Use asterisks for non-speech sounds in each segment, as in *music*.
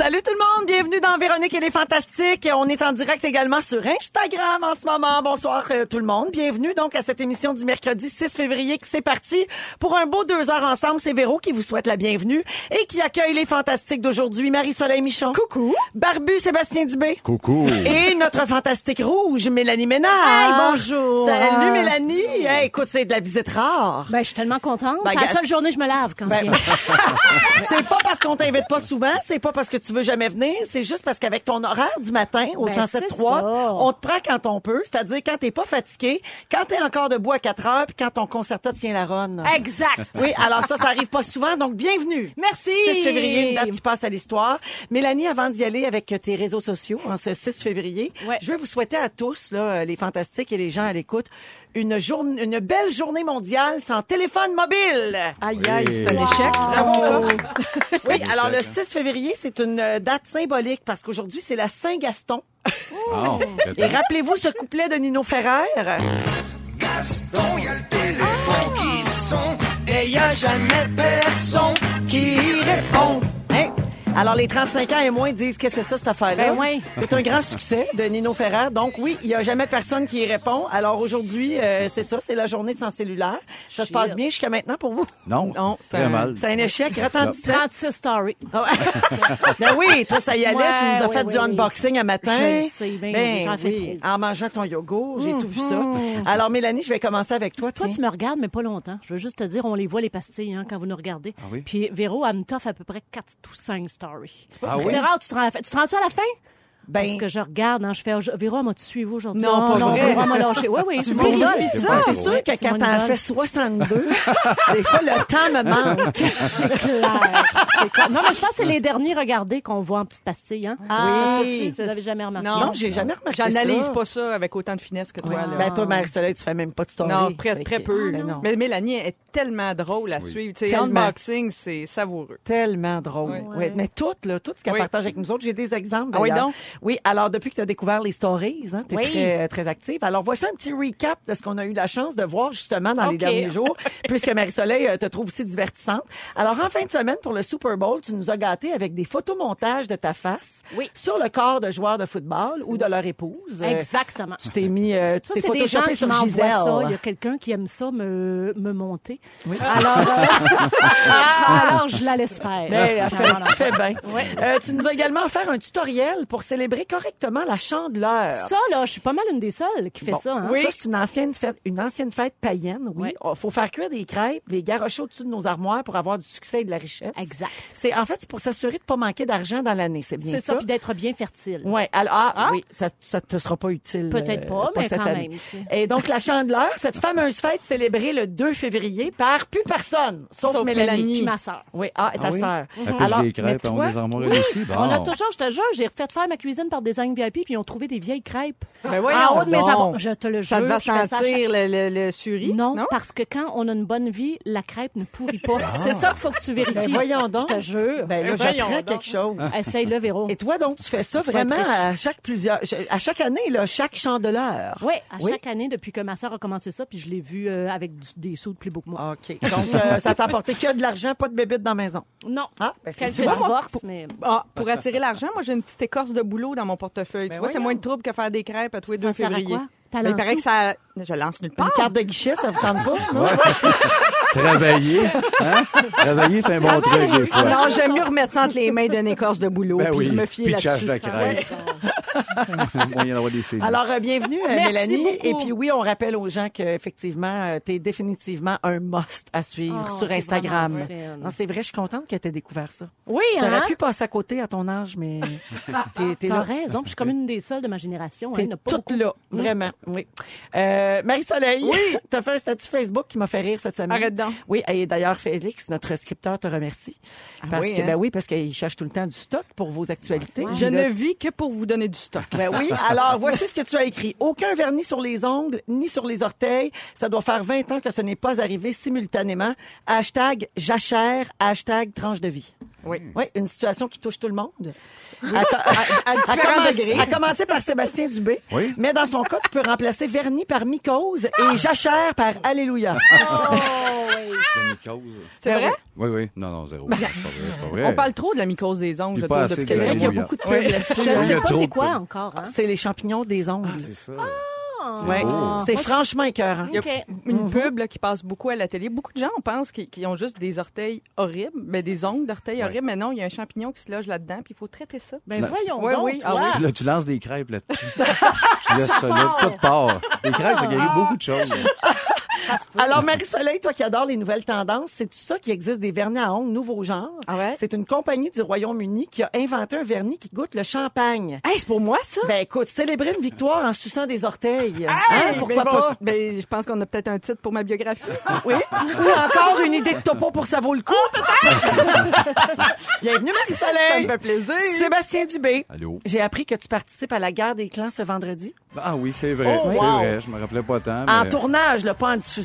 Salut tout le monde, bienvenue dans Véronique et les Fantastiques. On est en direct également sur Instagram en ce moment. Bonsoir euh, tout le monde. Bienvenue donc à cette émission du mercredi 6 février qui c'est parti pour un beau deux heures ensemble. C'est Véro qui vous souhaite la bienvenue et qui accueille les Fantastiques d'aujourd'hui. Marie-Soleil Michon. Coucou. Barbu Sébastien Dubé. Coucou. Et notre fantastique rouge, Mélanie Ménard. Hey, bonjour. Salut Mélanie. Hey, écoute, c'est de la visite rare. Ben, je suis tellement contente. Ben, c'est la seule journée que je me lave quand Ben, je viens. *laughs* c'est pas parce qu'on t'invite pas souvent, c'est pas parce que tu veux jamais venir, c'est juste parce qu'avec ton horaire du matin au Ben, 107.3, c'est ça. on te prend quand on peut, c'est-à-dire quand t'es pas fatigué, quand t'es encore debout à 4 heures, puis quand ton concerto tient la ronde. Exact. *laughs* Oui, alors ça, ça arrive pas souvent, donc bienvenue. Merci. 6 février, une date qui passe à l'histoire. Mélanie, avant d'y aller avec tes réseaux sociaux, en ce 6 février, Ouais. je vais vous souhaiter à tous, là, les fantastiques et les gens à l'écoute, une journée, une belle journée mondiale sans téléphone mobile. Aïe, aïe, Oui. c'est un échec. Bravo. Oui, *laughs* alors le échec, hein. 6 février, c'est une euh, date symbolique parce qu'aujourd'hui, c'est la Saint-Gaston. *laughs* Bon, Et rappelez-vous ce couplet de Nino Ferrer? Gaston, y a le téléphone qui sonne et y a jamais personne qui répond. Alors, les 35 ans et moins disent que c'est ça, cette affaire-là. Ben oui. C'est un grand succès de Nino Ferrer. Donc, oui, il n'y a jamais personne qui y répond. Alors, aujourd'hui, euh, c'est ça, c'est la journée sans cellulaire. Ça se passe bien jusqu'à maintenant pour vous? Non, Non, c'est un- mal. C'est un échec retentissant. *laughs* 36 stories. Ah ouais. *laughs* ben oui, toi, ça y allait. Ouais, tu nous as oui, fait oui, du oui. unboxing à matin. Je sais, ben, j'en fais oui. trop. Mm-hmm. En mangeant ton yogourt, j'ai tout vu ça. Alors, Mélanie, je vais commencer avec toi. Toi, tiens. tu me regardes, mais pas longtemps. Je veux juste te dire, on les voit, les pastilles, hein, quand vous nous regardez. Ah oui? Puis Véro, elle me toffe à peu près 4 ou 5 stories. Ah oui? C'est rare, tu te rends à la fin. Tu te rends-tu à la fin? Ben, Parce que je regarde, hein, je fais, Véro, elle m'a-tu suivi aujourd'hui? Non, pas non, vrai. Véro, lâché. Oui, oui, tu *laughs* m'idole. C'est sûr que quand t'en fais *laughs* 62, des fois, le temps me manque. *laughs* C'est clair. C'est clair. Non, mais je pense que c'est les derniers regardés qu'on voit en petites pastilles. Hein? Ah, oui. Vous n'avez jamais remarqué. Non, j'ai jamais remarqué J'analyse pas ça avec autant de finesse que toi. Ouais. là. Ben, toi, Marie-Soleil, tu fais même pas de story. non, très, très peu. Non. Mais Mélanie est tellement drôle à Oui. suivre. Tu sais, unboxing, c'est savoureux. Tellement drôle. Ouais. Ouais. Mais tout, là, tout ce qu'elle Oui. partage avec nous autres, j'ai des exemples. Ah oui, donc? Oui, alors depuis que tu as découvert les stories, hein, tu es Oui. très, très active. Alors voici un petit recap de ce qu'on a eu la chance de voir justement dans les derniers jours, *laughs* puisque Marie-Soleil euh, te trouve aussi divertissante. Alors en fin de semaine, pour le Super Bowl, tu nous as gâtés avec des photomontages de ta face Oui. sur le corps de joueurs de football ou de leur épouse. Euh, Exactement. Tu t'es mis, euh, tu t'es photoshopé sur Gisèle. ça. Il y a quelqu'un qui aime ça me, me monter. Alors, euh, *laughs* alors, je la laisse faire. Mais elle fait, Voilà. tu fais bien. Ouais. Euh, tu nous as également offert un tutoriel pour célébrer correctement la chandeleur. Ça, là, je suis pas mal une des seules qui fait Bon, ça. Hein? Ça, c'est une ancienne fête, une ancienne fête païenne, oui. Il faut faire cuire des crêpes, des garoches au-dessus de nos armoires pour avoir du succès et de la richesse. Exact. C'est, en fait, c'est pour s'assurer de pas manquer d'argent dans l'année, c'est bien C'est ça. ça, puis d'être bien fertile. Ouais, alors, ah, oui, ça, ça te sera pas utile. Peut-être pas, mais cette quand année. même, tu. Et donc, la chandeleur, cette fameuse fête célébrée le 2 février par plus personne, sauf, Sauf Mélanie. Mélanie. Puis ma sœur. Oui, ah, et ta Ah oui? sœur. Elle pêche Alors, des crêpes, mais on toi- des armoires aussi. *laughs* Bon. On a toujours, je te jure, j'ai refait faire ma cuisine par Design VIP, puis ils ont trouvé des vieilles crêpes. Ben voyons en haut de mes. Je te le jure. Ça va sentir le, le, le suri? Non, parce que quand on a une bonne vie, la crêpe ne pourrit pas. C'est ça qu'il faut que tu vérifies. Ben, voyons donc. Je te jure. Ben là, j'apprends quelque chose. Essaye-le, Véro. Et toi, donc, tu fais ça Tu vraiment à chaque plusieurs, à chaque année, là, chaque chandeleur. Oui, à Oui. chaque année, depuis que ma sœur a commencé ça, puis je l'ai vu euh, avec du- des sous de plus beau que moi. OK. Donc, euh, ça t'a apporté que de l'argent, pas de bébites dans la maison? Non. Ah, ben, c'est mais... Ah, pour attirer l'argent, moi, j'ai une petite écorce de boulot dans mon portefeuille. Ben tu vois, c'est moins de trouble que faire des crêpes à tous les Ça 2 sert à février. T'as il paraît que ça... Je lance nulle Une part. carte de guichet, ça vous tente pas? *laughs* non? Travailler. Hein? Travailler, c'est un bon truc, des fois. Non, j'aime mieux remettre ça entre les mains d'une écorce de boulot Ben puis oui. me fier Pitchage là-dessus. de crêpes. Moyen d'avoir des. Alors, euh, bienvenue, euh, Mélanie. beaucoup. Et puis, oui, on rappelle aux gens qu'effectivement, tu es définitivement un must à suivre Oh, sur Instagram. Non, c'est vrai, je suis contente que tu aies découvert ça. Oui, T'aurais hein? pu passer à côté à ton âge, mais *laughs* t'es, T'as là. raison, puis je suis comme une des seules de ma génération. Hein, T'es pas toute beaucoup. là, vraiment, oui. Euh, Marie-Soleil, oui. *laughs* t'as fait un statut Facebook qui m'a fait rire cette semaine. Arrête donc. Oui, et d'ailleurs, Félix, notre scripteur, te remercie. Parce oui, que, hein? ben oui, parce qu'il cherche tout le temps du stock pour vos actualités. Je là, ne vis que pour vous donner du *laughs* Ben oui. Alors, voici ce que tu as écrit. Aucun vernis sur les ongles, ni sur les orteils. Ça doit faire 20 ans que ce n'est pas arrivé simultanément. Hashtag jachère, hashtag tranche de vie. Oui. Oui, une situation qui touche tout le monde. À, à- *laughs* à commencer- à commencer par Sébastien Dubé. Oui. Mais dans son cas, tu peux remplacer Vernis par Mycose et Jachère par Alléluia. *laughs* C'est une mycose. C'est vrai? Oui, oui. Non, non, zéro. C'est pas vrai, c'est pas vrai. On parle trop de la mycose des ongles, C'est vrai qu'il y a beaucoup de pubs Oui. là-dessus. Je a sais pas c'est quoi encore. Hein? C'est les champignons des ongles. Ah, c'est ça. Ouais. Ah. C'est franchement écœurant. Il y a une pub là, qui passe beaucoup à la télé. Beaucoup de gens pensent qu'ils ont juste des orteils horribles, mais des ongles d'orteils Ouais. horribles. Mais non, il y a un champignon qui se loge là-dedans, puis il faut traiter ça. Ben La- voyons Oui, donc. oui. Ah Tu, là, tu lances des crêpes là-dessus. *laughs* tu laisses ça là, tout part. Les crêpes, ça guérit beaucoup de choses. Alors, Marie-Soleil, toi qui adores les nouvelles tendances, c'est tout ça qui existe des vernis à ongles nouveau genre. Ah ouais? C'est une compagnie du Royaume-Uni qui a inventé un vernis qui goûte le champagne. Hey, c'est pour moi, ça? Ben écoute, célébrer une victoire en suçant des orteils. Hein, Hey, pourquoi ben, bon, pas? Ben, je pense qu'on a peut-être un titre pour ma biographie. Oui. Ou encore une idée de topo pour ça vaut le coup. *laughs* Bienvenue Marie-Soleil. Ça me fait plaisir. Sébastien Dubé. Allô? J'ai appris que tu participes à la guerre des clans ce vendredi. Ah oui, c'est vrai. Oh, c'est vrai. Je me rappelais pas tant. En tournage, là, pas en diffusion.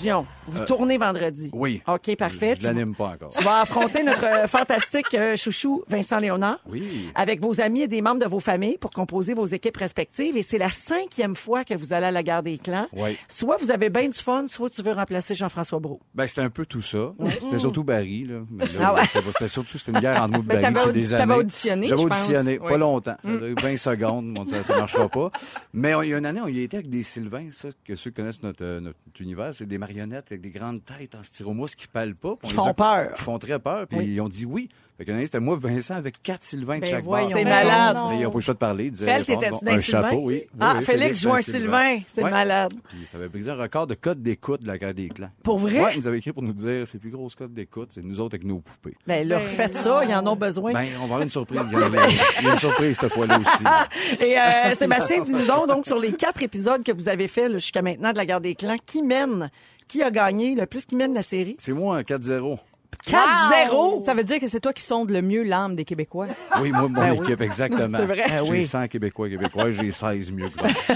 Vous Euh, tournez vendredi. Oui. OK, parfait. Je, je l'anime pas encore. Tu vas affronter notre euh, fantastique euh, chouchou Vincent Léonard. Oui. Avec vos amis et des membres de vos familles pour composer vos équipes respectives. Et c'est la cinquième fois que vous allez à la guerre des clans. Oui. Soit vous avez bien du fun, soit tu veux remplacer Jean-François Brault. Ben, c'était un peu tout ça. C'était surtout Barry, là. Ah ouais. c'était surtout, c'était une guerre entre et Ben, Barry depuis des années. auditionné, J'avais auditionné. Oui. Pas longtemps. Ça a duré 20 secondes. Bon, ça, ça marchera pas. Mais on- il y a une année, on y été avec des Sylvains, ça, que ceux qui connaissent notre, notre univers, c'est des marionnettes avec des grandes têtes en styromousse qui parlent pas. Qui font a- peur. Qui font très peur. Puis Oui. ils ont dit oui. Fait c'était moi, Vincent, avec quatre Sylvains de Ben chaque bord. C'est Ben malade. ils n'ont pas le choix de parler. Ils disaient, Bon, un chapeau, oui. Oui, Ah, oui, Félix joue un Sylvain. C'est Ouais. malade. Puis ça avait brisé un record de code d'écoute de la guerre des clans. Pour vrai? Ouais, ils nous avaient écrit pour nous dire c'est plus gros code d'écoute, c'est nous autres avec nos poupées. Ben, leur faites ça, ils en ont besoin. Ben, on va avoir une surprise. Il y, en a une surprise cette fois-là aussi. *laughs* Et euh, Sébastien, dis-nous donc, donc, sur les quatre épisodes que vous avez faits jusqu'à maintenant de la guerre des clans, qui mène? Qui a gagné le plus qui mène la série? C'est moi un 4-0. 4-0! Ça veut dire que c'est toi qui sondes le mieux l'âme des Québécois. Oui, moi, mon Ben oui. équipe, exactement. *laughs* C'est vrai. Ben J'ai oui. 100 Québécois, Québécois, j'ai 16 mieux que Vince.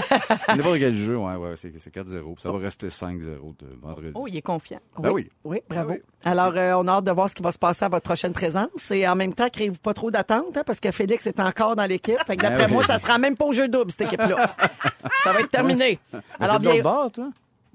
*laughs* N'importe quel jeu, ouais, ouais, c'est c'est 4-0. Puis Ça va rester 5-0 de vendredi. Oh, il est confiant. Ben oui. Oui, bravo. Ah oui. Alors, euh, on a hâte de voir ce qui va se passer à votre prochaine présence. Et en même temps, créez-vous pas trop d'attentes, hein, parce que Félix est encore dans l'équipe. Fait que d'après Ben oui. moi, ça sera même pas au jeu double, cette équipe-là. *laughs* ça va être terminé. Alors, bien. bord, toi?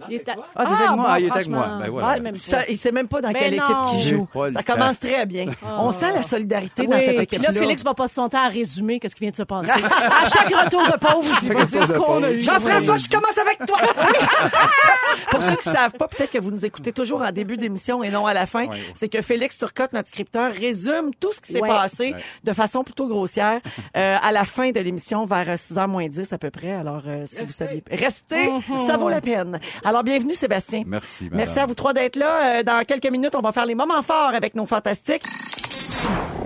Il est à- Ah, avec moi? bon, Ah, il est avec moi. Ben voilà. Ah, même ça, il sait même pas dans quelle non. équipe qui J'ai joue. Ça commence très bien. On sent la solidarité dans cette puis équipe-là. là, Félix va passer son temps à résumer qu'est-ce qui vient de se passer. à chaque retour de pause, il va dire ce qu'on a eu. Jean-François, je commence avec toi. *laughs* Pour ceux qui savent pas, peut-être que vous nous écoutez toujours en début d'émission et non à la fin, c'est que Félix Turcotte, notre scripteur, résume tout ce qui s'est Ouais. passé Ouais. de façon plutôt grossière *laughs* euh, à la fin de l'émission vers 6h moins 10 à peu près. Alors, euh, si vous saviez... Restez, ça vaut la peine. Alors, bienvenue Sébastien. Merci, madame. Merci à vous trois d'être là. Euh, Dans quelques minutes, on va faire les moments forts avec nos fantastiques.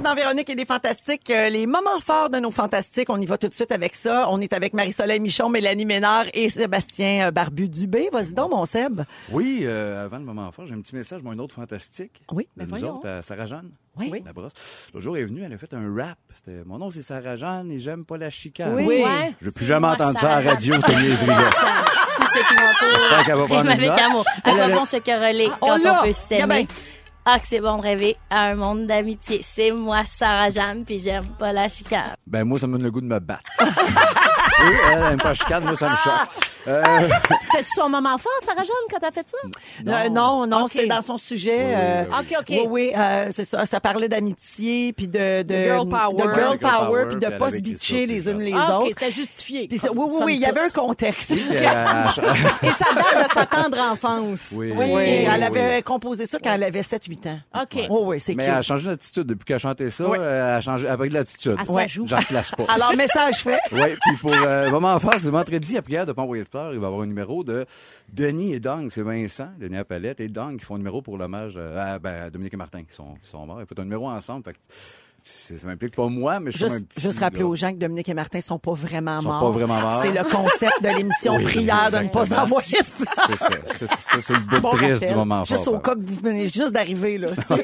Dans Véronique et les Fantastiques, euh, les moments forts de nos Fantastiques, on y va tout de suite avec ça. On est avec Marie-Soleil Michon, Mélanie Ménard et Sébastien euh, Barbu-Dubé. Vas-y donc, mon Seb. Oui, euh, avant le moment fort, j'ai un petit message, moi, un autre fantastique. Oui, de ben nous voyons. autres, à Sarah-Jeanne. Oui. La brosse. L'autre jour, elle est venue, elle a fait un rap. C'était Mon nom, c'est Sarah-Jeanne et j'aime pas la chicane. Oui. Ouais. Je n'ai plus jamais Moi, entendu ça à la Sarah. radio, cette niaiserie-là. *laughs* J'espère qu'elle va prendre une avec note. amour. À quoi bon se on quand on peut s'aimer? Ah, que c'est bon de rêver à un monde d'amitié. C'est moi, Sarah Jeanne, puis j'aime pas la chicane. Ben, moi, ça me donne le goût de me battre. *laughs* oui, elle aime pas la chicane, moi, ça me choque. Euh, *laughs* C'était son moment fort, Sarah Jeanne, quand t'as fait ça? Euh, non, non, Ok. c'est dans son sujet. Oui, euh, oui, OK, OK. Oui, oui, euh, c'est ça. Ça parlait d'amitié, puis de, de, girl power. de girl power, puis de pas se bitcher les unes les Ah, OK, autres. c'était justifié. Puis oui, oui, oui, il y avait un contexte. *laughs* Et ça date de sa tendre enfance. oui, Oui, oui, elle oui. avait composé ça quand elle avait 7-8 ans. OK. Oui, oui, c'est Mais cute. elle a changé d'attitude depuis qu'elle a chanté ça. Oui. euh, Elle a changé, elle a pris de l'attitude. Elle se la joue. J'en place pas. *laughs* Alors, message fait. *laughs* Oui, puis pour euh, moment fort, c'est vendredi à prière de pas envoyer de fleurs. Il va y avoir un numéro de Denis et Dong, c'est Vincent, Denis à Palette et Dong qui font un numéro pour l'hommage euh, à, ben, à Dominique et Martin qui sont, qui sont morts. Ils font un numéro ensemble. Fait que ça m'implique pas moi, mais je suis comme un Juste, petit. juste rappeler aux gens que Dominique et Martin sont pas vraiment sont morts. pas vraiment morts. C'est le concept de l'émission Oui, prière de ne pas envoyer de. C'est ça. C'est- Ça, c'est le bout Bon triste rappel. du moment Juste fort. au cas que vous venez juste d'arriver, là. *laughs*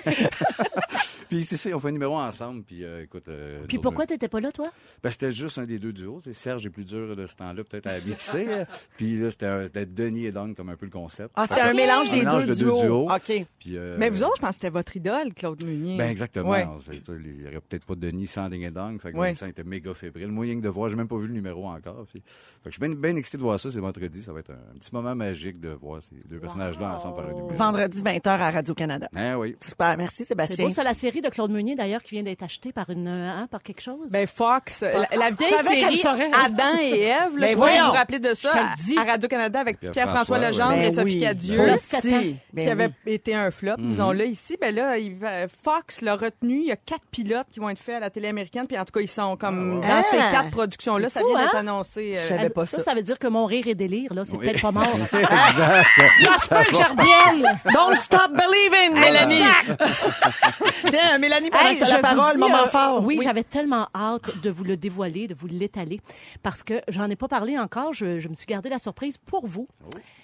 Puis c'est ça, on fait un numéro ensemble. Puis euh, écoute. euh, Puis pourquoi t'étais pas là, toi? Ben, c'était juste un des deux duos. C'est Serge est plus dur de ce temps-là, peut-être à mixer. euh. *laughs* Puis là, c'était Denis et Don comme un peu le concept. Ah, c'était un mélange des mélange deux, de deux duos. duos. OK. Puis, euh, Mais vous autres, je pense que c'était votre idole, Claude Meunier. Ben exactement. Ouais. C'est ça, Il n'y aurait peut-être pas de Denis sans Ding et Dong. Fait que Ouais. Vincent était méga fébrile. Moi, rien que de voir, j'ai même pas vu le numéro encore. Puis- fait que je suis bien, bien excité de voir ça. C'est vendredi. Ça va être un, un petit moment magique de voir ces deux personnages-là ensemble par un numéro. Vendredi 20h à Radio-Canada. Ah oui. Super. Merci, C'est Sébastien. beau, ça, la série de Claude Meunier, d'ailleurs, qui vient d'être achetée par une, euh, hein, par quelque chose? Ben Fox, La, la vieille série. Adam et Ève, là, Ben je voyons. vous vous rappelez de ça, à- à Radio-Canada avec Pierre-François, Pierre-François Legendre Ben et Sophie oui. Cadieux. Ben si. Ben qui avait oui. été un flop, disons-le ici. Ben là, il Fox l'a retenu. Il y a quatre pilotes qui vont être faits à la télé américaine. Puis en tout cas, ils sont comme Ah. dans ces Ah. quatre productions-là. C'est Ça fou, vient d'être hein? annoncé. euh, Je savais pas ça, ça. ça veut dire que mon rire et délire, là, c'est Oui. peut-être pas mort. *laughs* exact. Ça se peut que je revienne. Don't stop believing, Mélanie. *laughs* Tiens, Mélanie, pendant Hey, que la vous parole, dis, moment euh, fort. Oui, j'avais tellement hâte de vous le dévoiler, de vous l'étaler, parce que j'en ai pas parlé encore. Je, je me suis gardé la surprise pour vous.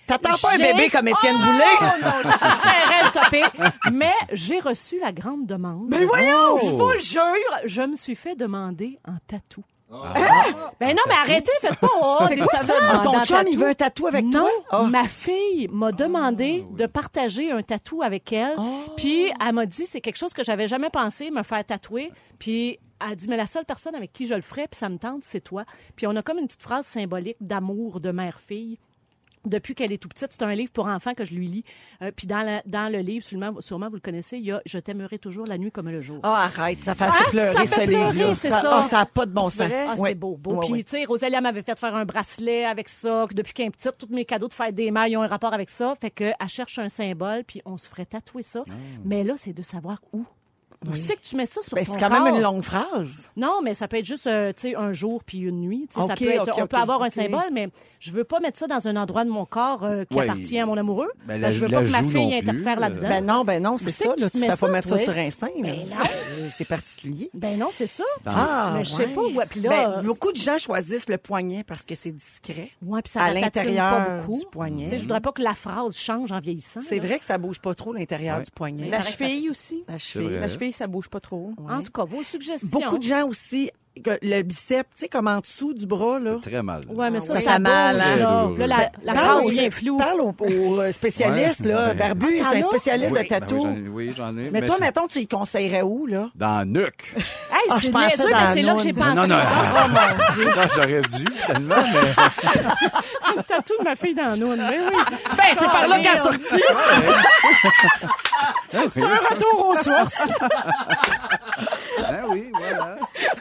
T'attends pas un bébé comme Étienne Oh, Boulay? non, j'espérais le topper. Mais j'ai reçu la grande demande. Mais voyons! Je vous le jure, je me suis fait demander un tatou. Ah. Ben non, mais arrêtez, faites pas oh, des Ah, dans- ton chum, il veut un tatou avec non, toi? Ah. ma fille m'a demandé de partager un tatou avec elle. Puis elle m'a dit, c'est quelque chose que j'avais jamais pensé, me faire tatouer. Puis elle dit, mais la seule personne avec qui je le ferais, puis ça me tente, c'est toi. Puis on a comme une petite phrase symbolique d'amour de mère-fille. Depuis qu'elle est tout petite, c'est un livre pour enfants que je lui lis. Euh, puis dans, la- dans le livre, sûrement, sûrement vous le connaissez, il y a Je t'aimerai toujours la nuit comme le jour. Ah, arrête, ça fait Ah, pleurer, ça fait ce livre-là. ça. Ah, ça n'a pas de bon sens. Ah, c'est beau, beau. Puis, tu sais, Rosalia m'avait fait faire un bracelet avec ça. que Depuis qu'elle est petite, tous mes cadeaux de fête des mères, ils ont un rapport avec ça. Fait qu'elle cherche un symbole, puis on se ferait tatouer ça. Mais là, c'est de savoir où. Où c'est que tu mets ça sur Ben, ton c'est quand même une longue phrase. Non, mais ça peut être juste, euh, tu sais, un jour puis une nuit. Tu sais, ça peut être, on peut avoir un symbole, mais je veux pas mettre ça dans un endroit de mon corps euh, qui Ouais. appartient à mon amoureux. Ben, la- je veux la pas que ma fille interfère plus, là-dedans. Ben non, ben non, c'est ça. Là, tu ne fais pas mettre ça sur un sein. Ben non. Euh, C'est particulier. Ben non, c'est ça. Ah, mais je sais pas où. Puis là, Ben, beaucoup de gens choisissent le poignet parce que c'est discret. ouais, puis ça à l'intérieur pas beaucoup. du poignet. Je voudrais pas que la phrase change en vieillissant. C'est vrai que ça bouge pas trop l'intérieur du poignet. La cheville aussi. La cheville. Ça bouge pas trop. En tout cas, vos suggestions. Beaucoup de gens aussi, le bicep, tu sais, comme en dessous du bras, là. Très mal. Ouais, mais ça, Ça mal, hein? là. La, la Parle phrase aux- vient floue. Parle aux, aux, euh, spécialistes, Ouais, là. ben- Barbu, Ah, c'est un spécialiste Oui, de ben tatou. oui, j'en ai- oui, j'en ai. mais toi, mettons, tu y conseillerais où, là? Dans la nuque. Hey, Ah, je pensais niaiseux, dans mais la c'est là que j'ai pensé. non, non. Oh, mon Dieu. *laughs* Non, j'aurais dû, tellement, mais. *laughs* Le tatou de ma fille dans la noune. Mais oui. Ben, c'est par là qu'elle est sortie. *laughs* C'est un retour aux sources. Ah oui, voilà.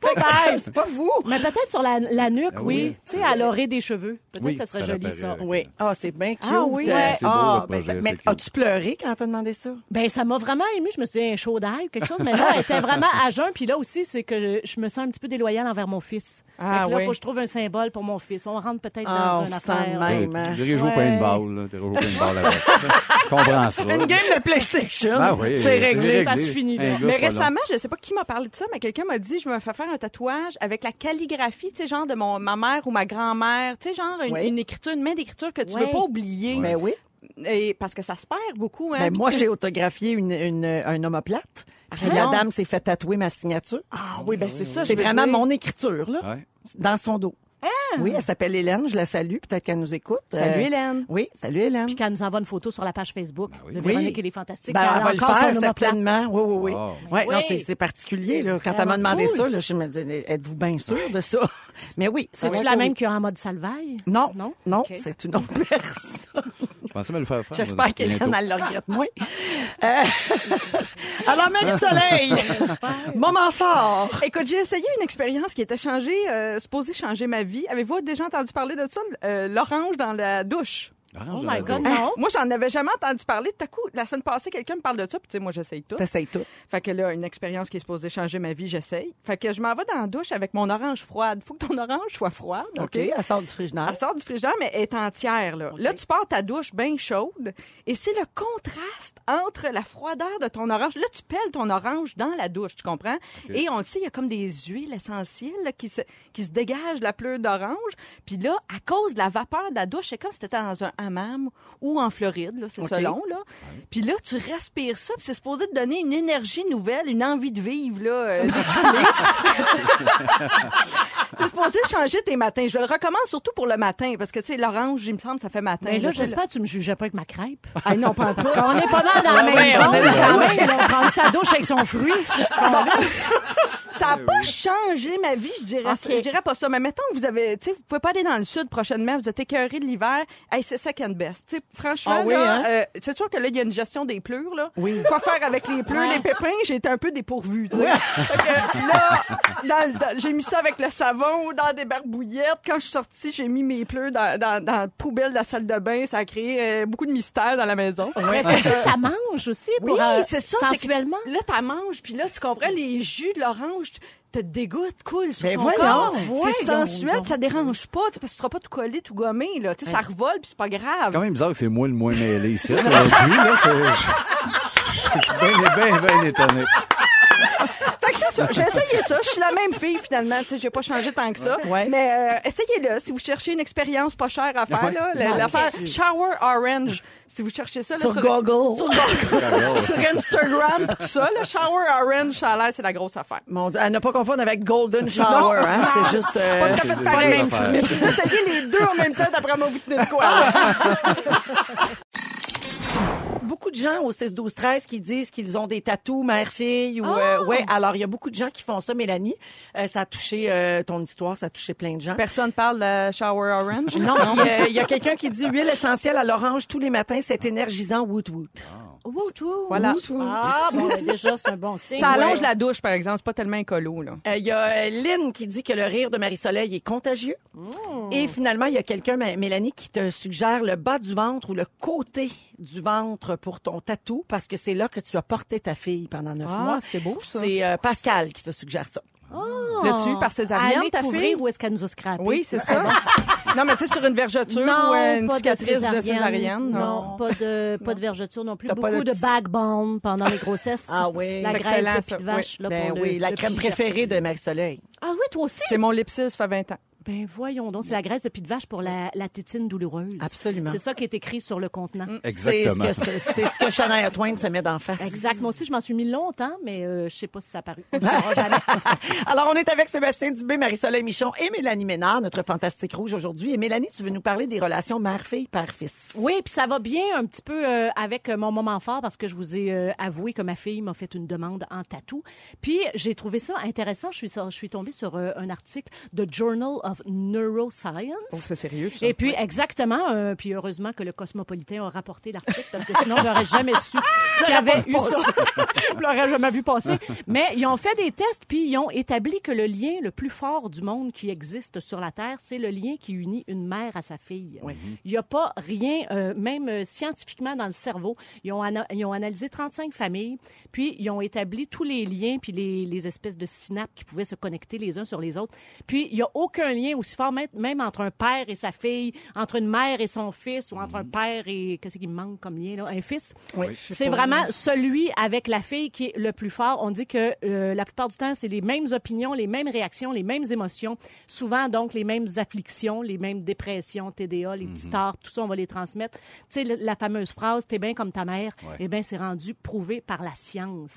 pas. C'est pas vous. Mais peut-être sur la, la nuque, Ah oui. oui. Tu sais, elle aurait des cheveux. Peut-être Oui, que ça serait ça joli, l'apparaît ça. Oui. Ah, c'est bien cute. Ah oui, ouais. C'est beau, ah, le ben, projet, mais c'est cute. as-tu pleuré quand t'as demandé ça? Ben, ça m'a vraiment ému. Je me suis dit, un chaud d'ail ou quelque chose. Mais là, elle était vraiment à jeun. Puis là aussi, c'est que je, je me sens un petit peu déloyale envers mon fils. Ah, fait que là, oui. faut que je trouve un symbole pour mon fils. On rentre peut-être Ah, dans on une sent affaire. là. même. Ouais. Tu dirais jouer au Ouais. paintball, là. Tu dirais jouer au paintball avec. Je comprends ça. Une game de PlayStation. Ben oui, c'est réglé. ça se finit, là. Un gars, Mais c'est pas long. récemment, je sais pas qui m'a parlé de ça, mais quelqu'un m'a dit je me fais faire un tatouage avec la calligraphie, tu sais, genre de mon, ma mère ou ma grand-mère, tu sais, genre une, Oui. une écriture, une main d'écriture que tu Ouais. veux pas oublier. Ben oui. Et parce que ça se perd beaucoup, hein. Ben, Puis moi, j'ai autographié une, une, un omoplate. Puis Ah la non. dame s'est fait tatouer ma signature. Ah oui, ben c'est ça. C'est vraiment dire. mon écriture, là, Ouais. dans son dos. Oui, elle s'appelle Hélène. Je la salue. Peut-être qu'elle nous écoute. Salut Euh, Hélène. Oui, salut Hélène. Puis qu'elle nous envoie une photo sur la page Facebook oui. de Oui. Véronique et les Fantastiques. Ben, Elle va le faire, certainement. Oui, oui, oui. Wow. Ouais, Oui. non, c'est, particulier, là. Quand elle m'a demandé cool. ça, là, je me disais, êtes-vous bien sûr de ça? *laughs* Mais oui. C'est-tu oui, la oui, même oui. qui est en mode salvaille? Non, Non? non, c'est une autre *laughs* personne. Je pensais me le faire faire. J'espère qu'Hélène, elle le regrette moins. Euh, *laughs* Alors, Marie-Soleil, *laughs* moment fort. Écoute, j'ai essayé une expérience qui était changée, euh, supposée changer ma vie. Avez-vous déjà entendu parler de ça? Euh, L'orange dans la douche. Orange Oh my God, non. *laughs* Moi, j'en avais jamais entendu parler. Tout à coup, la semaine passée, quelqu'un me parle de ça, puis tu sais, moi, j'essaye tout. T'essayes tout. Fait que là, une expérience qui est supposée changer ma vie, j'essaye. Fait que je m'en vais dans la douche avec mon orange froide. Faut que ton orange soit froide, OK? Elle sort du frigidaire. Elle sort du frigidaire, mais elle est entière. Là, là tu pars ta douche bien chaude et c'est le contraste entre la froideur de ton orange. Là, tu pelles ton orange dans la douche, tu comprends? Et on le sait, il y a comme des huiles essentielles là, qui, se, qui se dégagent de la pleure d'orange. Puis là, à cause de la vapeur de la douche, c'est comme si tu étais dans un hammam ou en Floride, là, c'est OK. selon. Là. Puis là, tu respires ça, puis c'est supposé te donner une énergie nouvelle, une envie de vivre. Là, euh. *laughs* c'est supposé changer tes matins. Je le recommande surtout pour le matin, parce que, tu sais, l'orange, il me semble, ça fait matin. Mais là, j'espère que tu me jugeais pas avec ma crêpe. Ah non, pas en tout. Parce qu'on est pas mal dans la même on est zone, là. quand même. là. Prendre sa douche avec son fruit. Ça n'a pas changé ma vie, je dirais, je dirais pas ça. Mais mettons que vous avez, tu sais, vous pouvez pas aller dans le sud prochainement, vous êtes écœuré de l'hiver. Hey, c'est second best. Tu sais, franchement, Ah oui, là, hein? euh, c'est sûr que là, il y a une gestion des pleurs, là. Oui. Quoi faire avec les pleurs, les pépins, j'ai été un peu dépourvue, tu sais. Fait que là, dans- dans- j'ai mis ça avec le savon, dans des barbouillettes. Quand je suis sortie, j'ai mis mes pleurs dans, dans, dans la poubelle de la salle de bain. Ça a créé euh, beaucoup de mystère dans la maison. Mais tu t'as manges aussi Oui, pour, euh, c'est ça. c'est que sensuellement? Là, t'as manges, puis là, tu comprends, les jus de l'orange te dégoûtent, coulent sur Ben ton voyons, corps. voyons C'est sensuel, donc. ça dérange pas, parce que tu seras pas tout collé, tout gommé, là. Ça revole, puis c'est pas C'est grave. quand même bizarre que c'est moi le moins mêlé ici. Aujourd'hui, là, c'est... Je je suis bien, bien, bien étonné. Fait que c'est ça. J'ai essayé ça. Je suis la même fille, finalement. Tu sais, j'ai pas changé tant que ça. Ouais. Mais euh, essayez-le. Si vous cherchez une expérience pas chère à faire, Ouais. là, la- l'affaire Shower Orange. Si vous cherchez ça, là, Sur Google. Sur, Google, *laughs* sur Instagram, pis tout ça, le Shower Orange, ça a l'air, c'est la grosse affaire. Mon Dieu, à ne pas confondre avec Golden Shower, hein. C'est juste. euh, Pas tout à c'est fait. Mais si vous essayez les deux en même temps, d'après moi, vous tenez de quoi? *laughs* beaucoup de gens au 6 12 13 qui disent qu'ils ont des tatous mère fille ou euh, ouais alors il y a beaucoup de gens qui font ça Mélanie. Euh, ça a touché euh, ton histoire ça a touché plein de gens. Personne parle de Shower Orange? non, il y a, il y a quelqu'un qui dit huile essentielle à l'orange tous les matins, c'est énergisant woot woot. Voilà. Ah, bon, ben, déjà, c'est un bon *laughs* signe. Ça allonge Ouais. la douche, par exemple. C'est pas tellement écolo, là. Euh, Il y a euh, Lynn qui dit que le rire de Marie-Soleil est contagieux. Et finalement, il y a quelqu'un, Mélanie, qui te suggère le bas du ventre ou le côté du ventre pour ton tatou parce que c'est là que tu as porté ta fille pendant neuf mois. Ah, c'est beau, ça. C'est euh, Pascal qui te suggère ça. L'as-tu par césarienne, Allez ta couvrir fille? où est-ce qu'elle nous a scrappé. Oui, c'est ça. *laughs* non, mais tu sais, sur une vergeture Non, ou une cicatrice de de césarienne. césarienne. Non, pas de, pas de vergeture non plus. T'as pas Beaucoup de de backbone pendant les grossesses. Ah oui. La C'est graisse de de vache. Là, Ben pour le- oui, la le crème petit préférée de Marie-Soleil. Ah oui, toi aussi? C'est mon lipsil, ça fait 20 ans. Ben voyons donc, c'est la graisse de pied de vache pour la, la tétine douloureuse. Absolument. C'est ça qui est écrit sur le contenant. Exactement. C'est ce que, ce que Shania Twain se met d'en face. Exact. Moi aussi, je m'en suis mis longtemps, mais euh, je sais pas si ça a paru. On jamais. *laughs* Alors, on est avec Sébastien Dubé, Marie-Soleil Michon et Mélanie Ménard, notre fantastique rouge aujourd'hui. Et Mélanie, tu veux nous parler des relations mère-fille, père-fils? Oui, puis ça va bien un petit peu euh, avec euh, mon moment fort parce que je vous ai euh, avoué que ma fille m'a fait une demande en tatou. Puis j'ai trouvé ça intéressant. Je suis, je suis tombée sur euh, un article de Journal of Neuroscience. Oh, c'est sérieux, ça? Et puis, exactement, euh, puis heureusement que le Cosmopolitain a rapporté l'article parce que sinon, j'aurais jamais su *laughs* qu'il y avait eu ça. *laughs* Je l'aurais jamais vu passer. *laughs* Mais ils ont fait des tests puis ils ont établi que le lien le plus fort du monde qui existe sur la Terre, c'est le lien qui unit une mère à sa fille. Il n'y a pas rien, euh, même euh, scientifiquement dans le cerveau. Ils ont, ils ont analysé 35 familles, puis ils ont établi tous les liens puis les, les espèces de synapses qui pouvaient se connecter les uns sur les autres. Puis il n'y a aucun lien aussi fort, même- même entre un père et sa fille, entre une mère et son fils, ou entre un père et qu'est-ce qui me manque comme lien là, un fils. C'est vraiment celui avec la fille qui est le plus fort. On dit que euh, la plupart du temps, c'est les mêmes opinions, les mêmes réactions, les mêmes émotions. Souvent, donc, les mêmes afflictions, les mêmes dépressions, TDA, les petits torts, tout ça, on va les transmettre. Tu sais, la fameuse phrase, t'es bien comme ta mère, eh bien, c'est rendu prouvé par la science.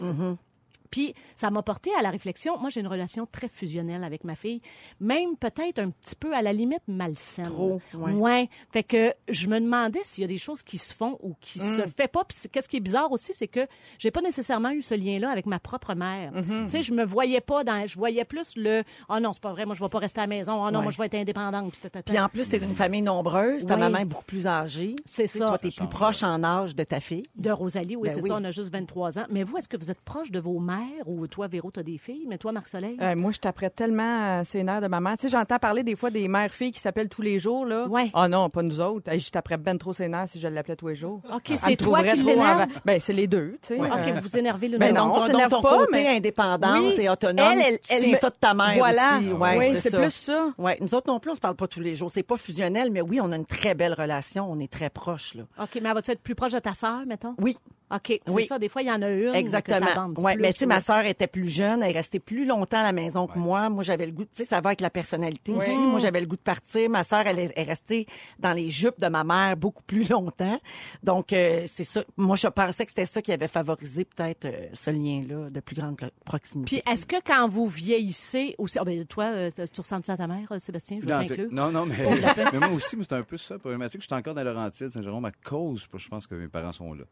Puis ça m'a porté à la réflexion. Moi, j'ai une relation très fusionnelle avec ma fille, même peut-être un petit peu à la limite malsaine. Trop, ouais. ouais. Fait que je me demandais s'il y a des choses qui se font ou qui Mm. se fait pas. Puis qu'est-ce qui est bizarre aussi, c'est que j'ai pas nécessairement eu ce lien-là avec ma propre mère. Mm-hmm. Tu sais, je me voyais pas dans, je voyais plus le, oh non, c'est pas vrai, moi je vais pas rester à la maison. Oh non, Ouais. moi je vais être indépendante. Puis, en plus, t'es d'une famille nombreuse, ta Oui. maman est beaucoup plus âgée. C'est ça. Toi, t'es plus proche en âge de ta fille. De Rosalie, oui, Ben c'est oui. ça, on a juste 23 ans. Mais vous, est-ce que vous êtes proche de vos mères? Ou toi, Véro, t'as des filles, mais toi, Marc-Soleil? Euh, moi, je t'apprête tellement euh, ses nerfs de maman. Tu sais, j'entends parler des fois des mères-filles qui s'appellent tous les jours, là. Ouais. Ah non, pas nous autres. Hey, je t'apprête ben trop ses nerfs si je l'appelais tous les jours. OK, c'est me toi qui l'énerve? Ben, c'est les deux, tu sais. OK, Euh, vous vous énervez l'une Ben l'autre. non, on s'énerve pas, côté mais- indépendante Oui. et autonome, Elle, elle- tu elle tiens ça de ta mère Voilà. aussi. Ouais, oui, c'est c'est plus ça. Ouais, nous autres non plus, on se parle pas tous les jours. C'est pas fusionnel, mais oui, on a une très belle relation. On est très proches, là. OK, mais elle va-tu être plus proche de ta sœur, mettons? Oui. OK, c'est Oui. ça. Des fois, il y en a une Exactement. mais tu sais. Ma sœur était plus jeune, elle est restée plus longtemps à la maison que moi. Moi, j'avais le goût, tu sais, ça va avec la personnalité aussi. Moi, j'avais le goût de partir. Ma sœur, elle est est restée dans les jupes de ma mère beaucoup plus *laughs* longtemps. Donc, euh, c'est ça. Moi, je pensais que c'était ça qui avait favorisé peut-être euh, ce lien-là de plus grande proximité. Puis est-ce que quand vous vieillissez aussi, ah ben toi, euh, tu ressembles-tu à ta mère, euh, Sébastien? Je veux. Non, non, mais, *laughs* mais moi aussi, c'est un peu ça, problématique. Je suis encore dans Laurentides, Saint-Jérôme, à cause, je pense que mes parents sont là.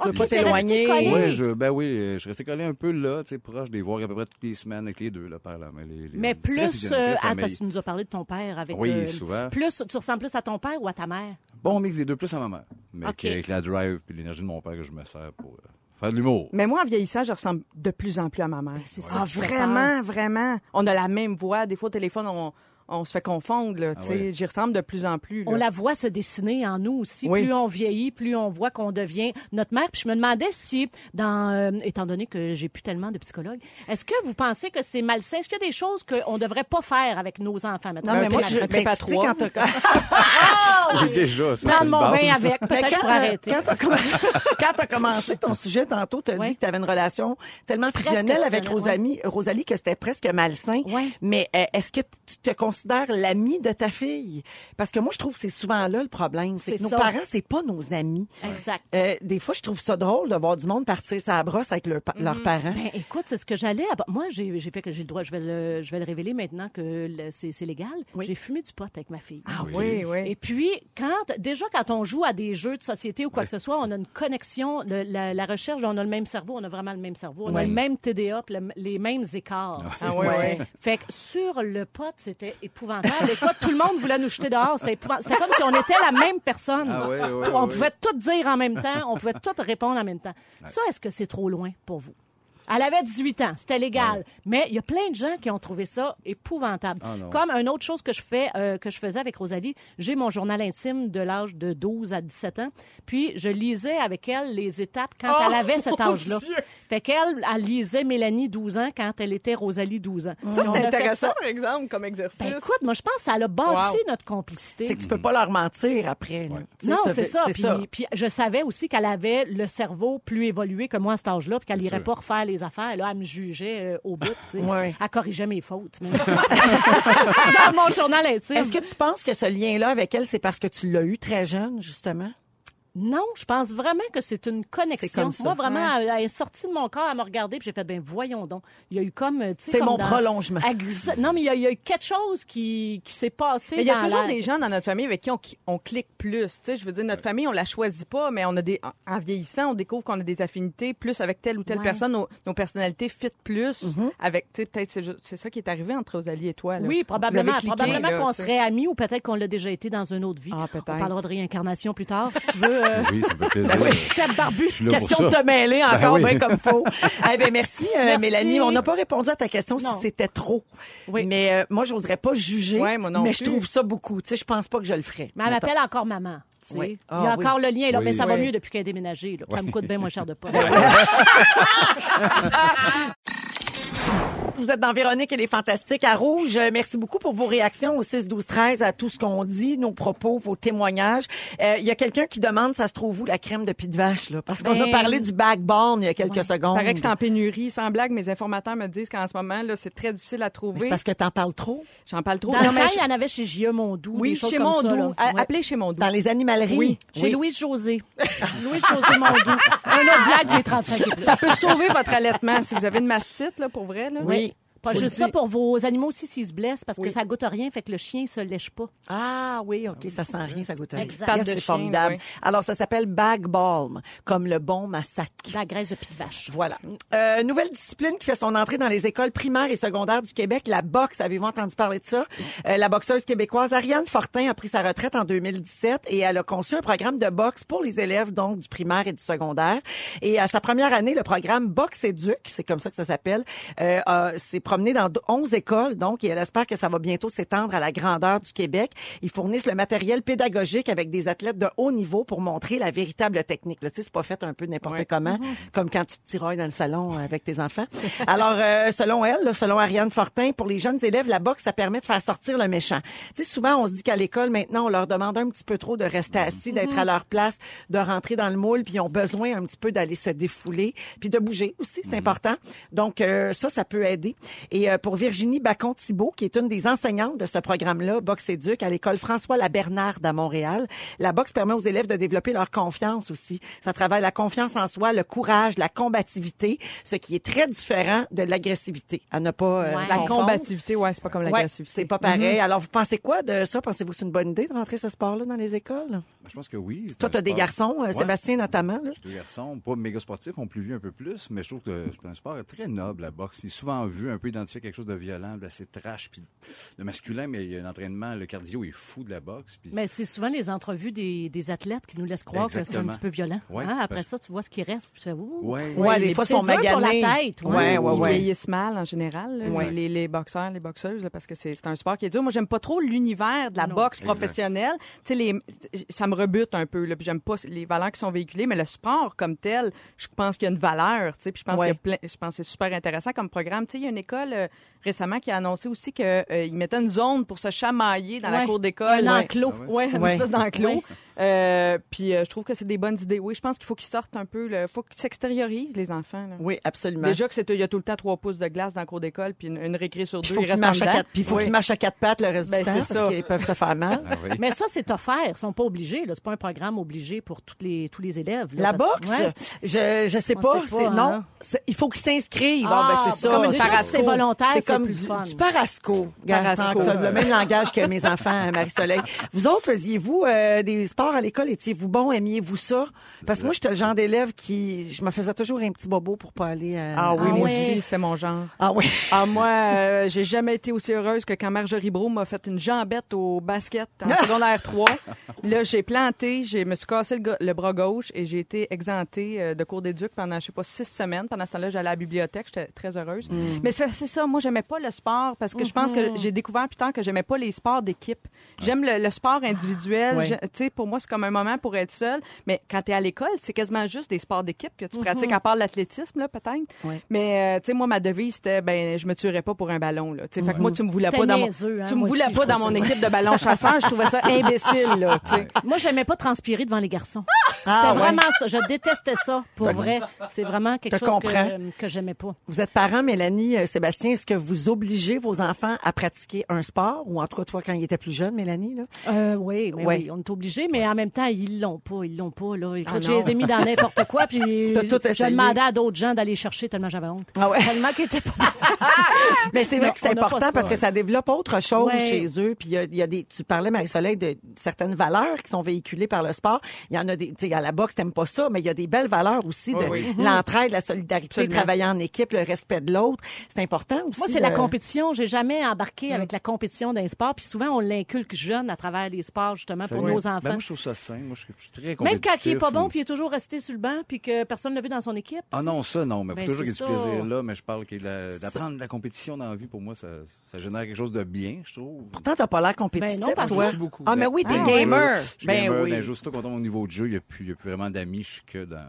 Tu veux pas t'éloigner? Oui, je, ben oui, je suis resté collé un peu là, tu sais, proche des voir à peu près toutes les semaines avec les deux, là, par là. Mais, les, les- Mais plus, euh, ah, parce que tu nous as parlé de ton père avec. Oui, euh, souvent. Plus, tu ressembles plus à ton père ou à ta mère? Bon mix des deux, plus à ma mère. Mais avec la drive puis l'énergie de mon père que je me sers pour euh, faire de l'humour. Mais moi, en vieillissant, je ressemble de plus en plus à ma mère. c'est ça Ah, vraiment, vraiment. On a la même voix. Des fois, au téléphone, on, on se fait confondre. Là, Ah tu sais. ouais. J'y ressemble de plus en plus. là. On la voit se dessiner en nous aussi. Oui. Plus on vieillit, plus on voit qu'on devient notre mère. Puis je me demandais si, dans, euh, étant donné que j'ai plus tellement de psychologues, est-ce que vous pensez que c'est malsain? Est-ce qu'il y a des choses qu'on ne devrait pas faire avec nos enfants? Mettons, Non, mais tu moi, je tu sais, trois. quand t'as- *laughs* Oui, déjà, ça. Prendre mon bain avec. Peut-être que je pourrais euh, arrêter. Quand *laughs* quand t'as commencé ton sujet tantôt, t'as Ouais. dit que t'avais une relation tellement fusionnelle avec Rosalie, Rosalie que c'était presque malsain. Ouais. Mais euh, est-ce que tu te considères l'ami de ta fille? Parce que moi, je trouve que c'est souvent là le problème. C'est que nos ça. parents, c'est pas nos amis. Exact. Euh, des fois, je trouve ça drôle de voir du monde partir sa brosse avec leur pa- leurs parents. Ben, écoute, c'est ce que j'allais. Moi, j'ai fait que j'ai le droit. Je vais le, je vais le révéler maintenant que c'est c'est légal. Oui. J'ai fumé du pot avec ma fille. Ah oui, oui. Et puis, quand, déjà, quand on joue à des jeux de société ou quoi que ce soit, on a une connexion. Le- la, la recherche, on a le même cerveau, on a vraiment le même cerveau. On a le même TDA, le- les mêmes écarts. Ah oui, oui. Fait que sur le pot, c'était épouvantable. Écoute, tout le monde voulait nous jeter dehors. C'était comme si on était la même personne. Ah ouais, ouais, Tout- on ouais. pouvait tout dire en même temps. On pouvait tout répondre en même temps. Ça, est-ce que c'est trop loin pour vous? Elle avait 18 ans, c'était légal. Mais il y a plein de gens qui ont trouvé ça épouvantable. Ah. Comme une autre chose que je fais, euh, que je faisais avec Rosalie, j'ai mon journal intime de l'âge de 12 à 17 ans. Puis je lisais avec elle les étapes quand elle avait cet âge-là. Fait qu'elle, elle lisait Mélanie 12 ans quand elle était Rosalie 12 ans. Ça, c'est intéressant, ça. par exemple, comme exercice. Ben, écoute, moi, je pense que ça a bâti Wow. notre complicité. C'est que tu peux pas leur mentir après. là. Tu sais, Non, c'est ça. Puis, puis je savais aussi qu'elle avait le cerveau plus évolué que moi à cet âge-là, puis qu'elle irait sûr. pas refaire les affaires. Là, elle me jugeait euh, au bout. tu sais. Ouais. Elle corrigeait mes fautes. même. *laughs* *laughs* Dans mon journal intime. Est-ce que tu penses que ce lien-là avec elle, c'est parce que tu l'as eu très jeune, justement? Non, je pense vraiment que c'est une connexion. comme ça. Moi, vraiment, elle, elle est sortie de mon corps, elle m'a regardé, puis j'ai fait, ben voyons donc. Il y a eu comme, tu sais, C'est mon dans- prolongement. Exa- Non, mais il y, a, il y a eu quelque chose qui, qui s'est passé Mais il y a toujours des gens dans notre famille avec qui on, on clique plus. Tu sais, je veux dire, notre famille, on la choisit pas, mais on a des, en- vieillissant, on découvre qu'on a des affinités plus avec telle ou telle Ouais. personne. Nos, nos personnalités fit plus Mm-hmm. avec, tu sais, peut-être c'est, ça qui est arrivé entre Rosalie et toi. Là. Oui, probablement. cliqué, probablement qu'on serait amis ou peut-être qu'on l'a déjà été dans une autre vie. Ah, peut-être. On parlera de réincarnation plus tard, si tu veux. Euh, Oui, ça me fait plaisir. Seb Barbu. Là pour Question de te mêler encore oui. bien comme faut. eh ben merci, euh, Merci. Mélanie. On n'a pas répondu à ta question Non. si c'était trop. Oui. Mais euh, moi, j'oserais pas juger. Ouais, moi non mais plus. je trouve ça beaucoup. Tu sais, je pense pas que je le ferais. Mais elle m'appelle encore maman. tu sais. Oui. Il y a Ah, oui. encore le lien, là, Oui, mais ça va oui. mieux depuis qu'elle a déménagé. là. Ça me coûte bien moins cher de pas. *laughs* *laughs* Vous êtes dans Véronique et les Fantastiques à Rouge. Euh, Merci beaucoup pour vos réactions au 6, 12, 13, à tout ce qu'on dit, nos propos, vos témoignages. Euh, Il y a quelqu'un qui demande, ça se trouve où, la crème de pied de vache, là? Parce qu'on Ben- a parlé du backbone il y a quelques secondes. Il paraît que c'est en pénurie. Sans blague, mes informateurs me disent qu'en ce moment, là, c'est très difficile à trouver. C'est parce que t'en parles trop? J'en parle trop. Dans Non, le mais temps, je- il y en avait chez J.E. Mondou, Oui, des choses chez comme ça. Mondou. là. A- Ouais. Appelez chez Mondou. Dans les animaleries? Oui. Chez Louise José. *laughs* Louise José Mondou. Un autre blague des 35 et plus. Ça peut sauver votre allaitement si vous avez une mastite, là, pour vrai. Là. Oui. Pas juste ça pour vos animaux aussi s'ils se blessent parce que ça goûte à rien, fait que le chien se lèche pas. Ah oui, OK, ça sent rien, ça goûte rien. Exact. C'est formidable. oui. Alors, ça s'appelle Bag Balm, comme le bon massacre. La graisse de pied de vache. Voilà. Euh, nouvelle discipline qui fait son entrée dans les écoles primaires et secondaires du Québec, la boxe. Avez-vous entendu parler de ça? Euh, la boxeuse québécoise Ariane Fortin a pris sa retraite en 2017 et elle a conçu un programme de boxe pour les élèves donc du primaire et du secondaire. Et à sa première année, le programme Boxe Éduc, c'est comme ça que ça s'appelle, euh, s'est promener dans 11 écoles, donc, et elle espère que ça va bientôt s'étendre à la grandeur du Québec. Ils fournissent le matériel pédagogique avec des athlètes de haut niveau pour montrer la véritable technique. Là, tu sais, c'est pas fait un peu n'importe comment, comme quand tu te tirailles dans le salon avec tes enfants. *laughs* Alors, euh, selon elle, là, selon Ariane Fortin, pour les jeunes élèves, la boxe, ça permet de faire sortir le méchant. Tu sais, souvent, on se dit qu'à l'école, maintenant, on leur demande un petit peu trop de rester assis, d'être à leur place, de rentrer dans le moule, puis ils ont besoin un petit peu d'aller se défouler, puis de bouger aussi, c'est important. Donc, euh, ça, ça peut aider. Et euh, pour Virginie Bacon-Thibault, qui est une des enseignantes de ce programme-là, Boxe Éduc, à l'école François Labernarde à Montréal, la boxe permet aux élèves de développer leur confiance aussi. Ça travaille la confiance en soi, le courage, la combativité, ce qui est très différent de l'agressivité. À ne pas euh, Ouais. La combativité, ouais, c'est pas comme Ouais, l'agressivité. c'est pas pareil. Alors, vous pensez quoi de ça? Pensez-vous que c'est une bonne idée de rentrer ce sport-là dans les écoles? Ben, Je pense que oui. c'est Toi, tu as des sport- garçons, euh, Ouais. Sébastien notamment. Là. J'ai deux garçons, pas méga sportifs, ont plus vu un peu plus, mais je trouve que c'est un sport très noble, la boxe. Il est souvent vu, un peu identifié quelque chose de violent, d'assez trash, puis de masculin, mais il y a un entraînement, le cardio est fou de la boxe. Puis Mais c'est souvent les entrevues des, des athlètes qui nous laissent croire que c'est un petit peu violent. Ouais, Hein, Après parce- ça, tu vois ce qui reste. Puis tu fais, ouh. Ouais. Ouais, les des fois, sont pour la maganés. tête, ouais. Ouais, ouais, Ils ouais. vieillissent mal en général, là, Ouais. les, les boxeurs, les boxeuses, là, parce que c'est un sport qui est dur. Moi, j'aime pas trop l'univers de la Non. boxe professionnelle. Tu sais, les, ça me rebute un peu. Là, puis j'aime pas les valeurs qui sont véhiculées, mais le sport comme tel, je pense qu'il y a une valeur. Tu sais, puis je pense Ouais. qu'il y a plein- je pense que c'est super intéressant comme programme. Tu sais, il y a une école euh, récemment qui a annoncé aussi que euh, ils mettaient une zone pour se chamailler dans la cour d'école. Un enclos. Ah Ouais, une Ouais. espèce d'enclos. Ouais. Euh, puis euh, je trouve que c'est des bonnes idées. Oui, je pense qu'il faut qu'ils sortent un peu. Il faut qu'ils s'extériorisent les enfants. là. Oui, absolument. Déjà que c'est il y a tout le temps trois pouces de glace dans le cours d'école puis une, une récré sur deux, puis il faut Oui. qu'ils marchent à quatre pattes le reste Ben, du temps c'est parce ça. qu'ils peuvent se faire mal. *laughs* Ah oui. Mais ça, c'est offert. Ils sont pas obligés. là. C'est pas un programme obligé pour toutes les, tous les élèves. là, La parce- boxe, Ouais. je je sais pas, sait pas, c'est hein. non, c'est- il faut qu'ils s'inscrivent. Ah, Ah, ben c'est ça. comme une Volontaire, c'est comme plus du, fun. du parasco. C'est le même langage que mes enfants, hein, Marie-Soleil. Vous autres, faisiez-vous euh, des sports à l'école? Étiez-vous bon? Aimiez-vous ça? Parce que moi, j'étais le genre d'élève qui, je me faisais toujours un petit bobo pour pas aller à... Ah oui, Ah moi aussi, c'est mon genre. Ah oui. Ah moi, euh, j'ai jamais été aussi heureuse que quand Marjorie Bro m'a fait une jambette au basket en *laughs* secondaire 3. Là, j'ai planté, j'ai me suis cassé le, bras gauche et j'ai été exemptée euh, de cours d'éduc pendant je sais pas six semaines. Pendant ce temps-là, j'allais à la bibliothèque, j'étais très heureuse. Mais c'est c'est ça, moi j'aimais pas le sport parce que je pense que j'ai découvert plus tard que j'aimais pas les sports d'équipe. J'aime le, le sport individuel. Ouais. Tu sais, pour moi c'est comme un moment pour être seul. Mais quand tu es à l'école, c'est quasiment juste des sports d'équipe que tu pratiques à part l'athlétisme là peut-être. Ouais. Mais euh, tu sais, moi ma devise c'était ben je me tuerais pas pour un ballon là. Tu sais, fait que moi tu me voulais pas dans mon, hein, tu me voulais pas dans mon équipe de ballon chasseur. Je trouvais ça *laughs* imbécile là. Tu sais. Moi, j'aimais pas transpirer devant les garçons. Ah, C'était ouais. vraiment ça. Je détestais ça, pour vrai. C'est vraiment quelque chose comprends. que, que j'aimais pas. Vous êtes parents, Mélanie, euh, Sébastien. Est-ce que vous obligez vos enfants à pratiquer un sport? Ou en tout cas, toi, quand ils étaient plus jeunes, Mélanie? Là? Euh, oui, mais Ouais. oui, on est obligé, mais en même temps, ils l'ont pas, ils l'ont pas, là. Écoute, Ah je les ai mis dans n'importe quoi, puis *laughs* je demandais à d'autres gens d'aller chercher tellement j'avais honte. Ah ouais. Tellement qu'ils étaient pas... *laughs* Mais c'est vrai Non, que c'est important ça. parce que ça développe autre chose Ouais. chez eux. Puis il y a, il y a des, tu parlais Marie-Soleil de certaines valeurs qui sont véhiculées par le sport. Il y en a des, tu sais, à la boxe t'aimes pas ça, mais il y a des belles valeurs aussi de Oui, oui. l'entraide, la solidarité, Absolument. travailler en équipe, le respect de l'autre. C'est important aussi. Moi, c'est la compétition. J'ai jamais embarqué avec la compétition d'un sport. Puis souvent, on l'inculque jeune à travers les sports, justement, pour vrai. nos Ben, enfants. moi, je trouve ça sain. Moi, je suis Même quand il est pas bon, ou- puis il est toujours resté sur le banc, puis que personne ne l'a vu dans son équipe. Ah non, ça, non. Mais Ben, faut toujours qu'il y ait du plaisir là. Mais je parle que la- d'apprendre la compétition dans la vie, pour moi, ça, ça génère quelque chose de bien, je trouve. Pourtant, t'as pas l'air compétitif, Ben non, toi. je suis beaucoup. Ah, mais oui, t'es Dans- gamer. Je suis Ben gamer. oui. Surtout quand on est au niveau de jeu, il n'y a, plus- il y a plus vraiment d'amis. Je suis que dans.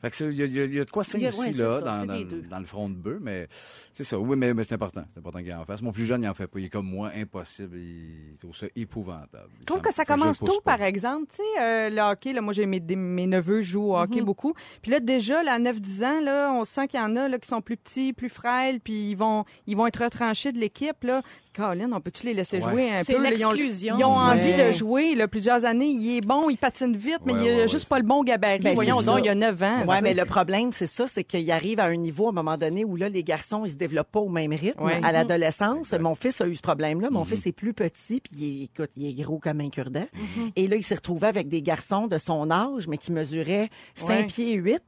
Fait que il y, a- y de quoi aussi, ouais, là, ça, dans, le front de bœuf, mais c'est ça. Oui, mais, mais c'est important. C'est important qu'il en fasse. Mon plus jeune, il en fait pas. Il est comme moi, impossible. Il trouve ça épouvantable. Je trouve que ça commence tôt, pas. par exemple. Tu sais, euh, le hockey, là, moi, j'ai mes, neveux jouent au Mhm. hockey beaucoup. Puis là, déjà, là, à 9-10 ans, là, on sent qu'il y en a là, qui sont plus petits, plus frêles, puis ils vont, ils vont être retranchés de l'équipe. Là. Colin, on peut-tu les laisser Ouais. jouer un peu? là? Ils ont, ils ont envie de jouer là, plusieurs années. Il est bon, il patine vite, mais Ouais, il a ouais, ouais, juste pas le bon gabarit. Ben, Voyons donc, il y a 9 ans. Ouais, tu mais le problème, c'est ça, c'est qu'il arrive à un niveau, à un moment donné, où là, les garçons, ils se développent pas au même rythme. Ouais. À l'adolescence, Exact. mon fils a eu ce problème-là. Mon fils est plus petit, puis il est, écoute, il est gros comme un cure-dent. Mhm. Et là, il s'est retrouvé avec des garçons de son âge, mais qui mesuraient 5 Ouais. pieds 8,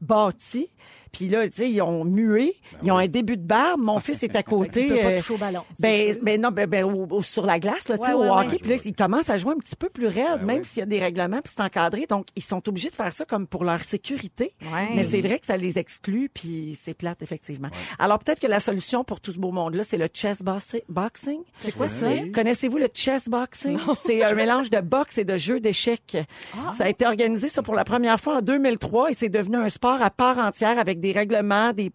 bâti. Puis là, tu sais, ils ont mué, ils ont un début de barbe. Mon fils est *laughs* à côté. Il peut pas euh, toucher au ballon. ben, ben non, ben, ben, au- au- sur la glace, là, tu sais, Ouais, au ouais, hockey. Puis là, ils commencent à jouer un petit peu plus raide, Ben même oui. s'il y a des règlements, puis c'est encadré. Donc, ils sont obligés de faire ça comme pour leur sécurité. Ouais. Mais c'est vrai que ça les exclut, puis c'est plate, effectivement. Alors, peut-être que la solution pour tout ce beau monde-là, c'est le chess boxing. C'est quoi ça? Connaissez-vous le chess boxing? C'est un *laughs* mélange de boxe et de jeu d'échecs. Ah. Ça a été organisé ça pour la première fois en 2003 et c'est devenu un sport à part entière avec des règlements, des,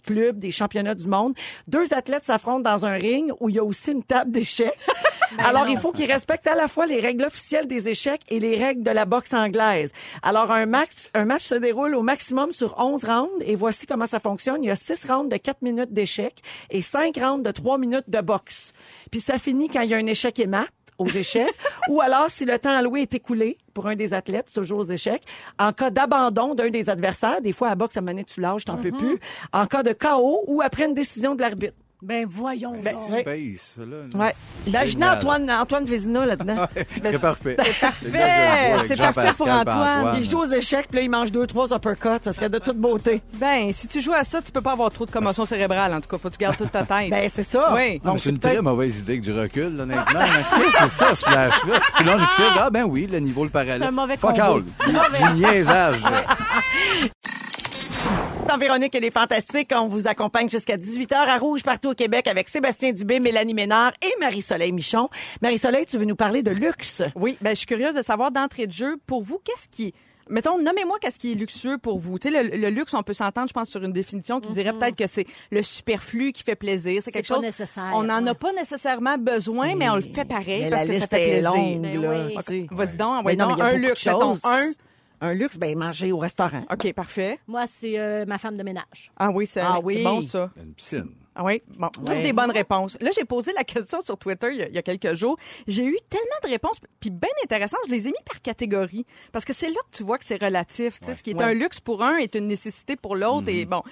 clubs, des championnats du monde. Deux athlètes s'affrontent dans un ring où il y a aussi une table d'échecs. *laughs* Alors, il faut qu'ils respectent à la fois les règles officielles des échecs et les règles de la boxe anglaise. Alors, un match, un match se déroule au maximum sur 11 rounds et voici comment ça fonctionne. Il y a 6 rounds de 4 minutes d'échecs et 5 rounds de 3 minutes de boxe. Puis ça finit quand il y a un échec et mat aux échecs, *laughs* ou alors si le temps alloué est écoulé pour un des athlètes, c'est toujours aux échecs, en cas d'abandon d'un des adversaires, des fois à boxe, à monnaie tu lâches, t'en peux plus, en cas de chaos ou après une décision de l'arbitre. Ben voyons Ben, donc. oui. Space, là. là. Ouais. Imaginez. Antoine, Antoine Vézina là-dedans. *laughs* C'est parfait. C'est parfait. C'est parfait pour Antoine. Il joue aux échecs, puis là, il mange deux, trois uppercuts. Ça serait de toute beauté. Ben, si tu joues à ça, tu peux pas avoir trop de commotion cérébrale. En tout cas, faut que tu gardes toute ta tête. Ben, c'est ça. Oui. Non, mais c'est une très mauvaise idée que du recul, là, honnêtement. *laughs* Qu'est-ce que c'est ça, ce flash-là? Puis là, j'écoutais, ah ben oui, le niveau le parallèle. C'est un mauvais Fuck combo. all. *laughs* Du, du niaisage. Dans Véronique, elle est fantastique. On vous accompagne jusqu'à 18h à Rouge, partout au Québec, avec Sébastien Dubé, Mélanie Ménard et Marie-Soleil Michon. Marie-Soleil, tu veux nous parler de luxe? Oui, ben, je suis curieuse de savoir d'entrée de jeu, pour vous, qu'est-ce qui... Mettons, nommez-moi qu'est-ce qui est luxueux pour vous. Tu sais, le, le luxe, on peut s'entendre, je pense, sur une définition qui dirait peut-être que c'est le superflu qui fait plaisir. C'est quelque pas chose... nécessaire, On n'en a ouais. pas nécessairement besoin, mais on le fait pareil Mais parce la que ça liste fait est plaisir. longue, Ben là. oui. Vas-y donc, y a un luxe, mettons, un. Un luxe, ben manger au restaurant. OK, parfait. Moi, c'est euh, ma femme de ménage. Ah oui, c'est Ah c'est oui. bon, ça. Une piscine. Ah oui, bon, toutes Ouais. des bonnes réponses. Là, j'ai posé la question sur Twitter il y a, il y a quelques jours. J'ai eu tellement de réponses, puis bien intéressantes. Je les ai mis par catégorie parce que c'est là que tu vois que c'est relatif. Tu sais, ce qui est Ouais. un luxe pour un est une nécessité pour l'autre. Et bon.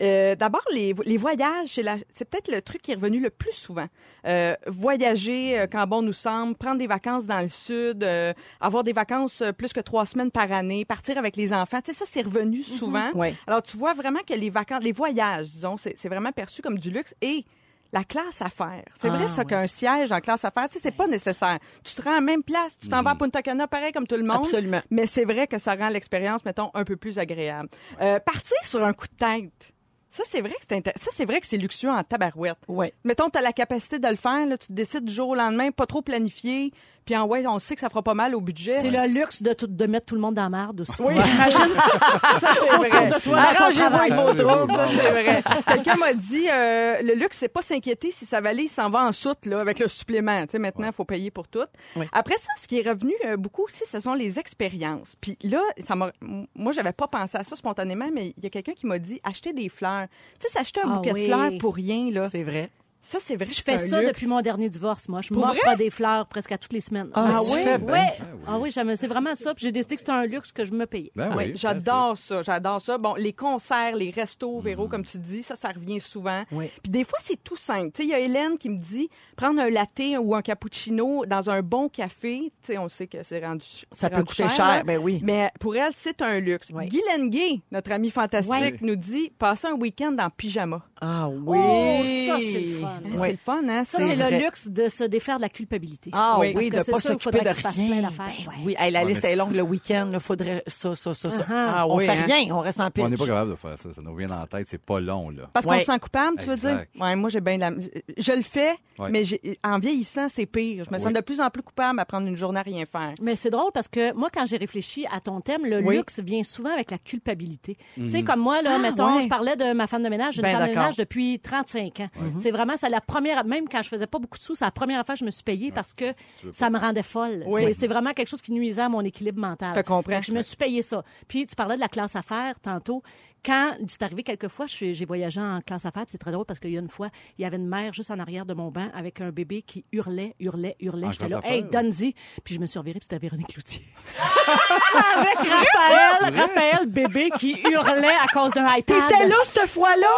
Euh, D'abord, les, les voyages, c'est c'est peut-être le truc qui est revenu le plus souvent. Euh, voyager euh, quand bon nous semble, prendre des vacances dans le sud, euh, avoir des vacances plus que trois semaines par année, partir avec les enfants. Tu sais, ça, c'est revenu souvent. Ouais. Alors, tu vois vraiment que les vacances, les voyages, disons, c'est c'est vraiment perçu comme du luxe et la classe affaires. C'est Ah, vrai, ça, oui. qu'un siège en classe affaires, tu sais, c'est pas nécessaire. Tu te rends à la même place, tu t'en vas à Punta Cana, pareil comme tout le monde. Absolument. Mais c'est vrai que ça rend l'expérience, mettons, un peu plus agréable. Euh, partir sur un coup de tête. Ça, c'est vrai que c'est inté- ça, c'est vrai que c'est luxueux en tabarouette. Ouais. Mettons, tu as la capacité de le faire, là, tu te décides du jour au lendemain, pas trop planifié, puis en ouais, on sait que ça fera pas mal au budget. C'est le luxe de, tout- de mettre tout le monde dans la merde aussi. Oui, j'imagine. *laughs* ça, c'est vrai. de toi, Arrangez-vous avec vos troubles. Ça, c'est vrai. Quelqu'un m'a dit, euh, le luxe, c'est pas s'inquiéter si sa valise s'en va en soute, là, avec le supplément. Tu sais, maintenant, il faut payer pour tout. Oui. Après ça, ce qui est revenu euh, beaucoup aussi, ce sont les expériences. Puis là, ça m'a, moi, j'avais pas pensé à ça spontanément, mais il y a quelqu'un qui m'a dit, acheter des fleurs. Tu sais, s'acheter un Ah bouquet oui. de fleurs pour rien, là. C'est vrai. Ça, c'est vrai. Je fais ça depuis mon dernier divorce, moi. Je m'offre des fleurs presque à toutes les semaines. Ah, Ah oui? fais bien. Ouais. Ah oui, j'aime- c'est vraiment ça. Puis j'ai décidé que c'était un luxe que je me payais. Ben Oui, oui. j'adore ça, j'adore ça. Bon, les concerts, les restos, Véro, comme tu dis, ça, ça revient souvent. Oui. Puis des fois, c'est tout simple. Tu sais, il y a Hélène qui me dit prendre un latte ou un cappuccino dans un bon café. Tu sais, on sait que c'est rendu Ça peut coûter cher, là. ben oui. Mais pour elle, c'est un luxe. Oui. Guylaine Gay, notre amie fantastique, nous dit passer un week-end en pyjama. Ah oui. Oh, ça, c'est le fun. Hein, Oui. C'est le fun, hein? Ça, c'est le luxe de se défaire de la culpabilité. Ah oui, que de c'est pas s'occuper de que tu fasses plein rien. d'affaires. Ben Ouais. oui, Hey, la Ouais, liste est c'est- longue le week-end. Il faudrait ça, ça, ça, ça. Uh-huh. Ah on oui, fait hein? rien, on reste en pitch. On n'est pas capable de faire ça. Ça nous vient dans la tête. C'est pas long, là. Parce Ouais. qu'on se sent coupable, tu veux Exact. dire? Ouais, moi, j'ai bien de la... Je le fais, Ouais. mais j'ai- en vieillissant, c'est pire. Je me sens Oui. de plus en plus coupable à prendre une journée à rien faire. Mais c'est drôle parce que moi, quand j'ai réfléchi à ton thème, le Oui. luxe vient souvent avec la culpabilité. Tu sais, comme moi, là, Ah, mettons, je parlais de ma femme de ménage. Une Ben femme de d'accord. Depuis 35 ans. C'est vraiment, c'est la première, même quand je faisais pas beaucoup de sous, c'est la première fois que je me suis payée parce que ça me rendait folle. Oui. C'est- vraiment quelque chose qui nuisait à mon équilibre mental. Je comprends. Je me suis payé ça. Puis tu parlais de la classe affaires tantôt. Quand c'est arrivé quelques fois, je suis- j'ai voyagé en classe affaires, c'est très drôle parce qu'il y a une fois, il y avait une mère juste en arrière de mon banc avec un bébé qui hurlait, hurlait, hurlait. J'étais là, hey, donne-y. Puis je me suis revirée, puis c'était Véronique Cloutier. *laughs* avec Raphaël, Raphaël, bébé, qui hurlait à cause d'un iPad. T'étais là cette fois-là?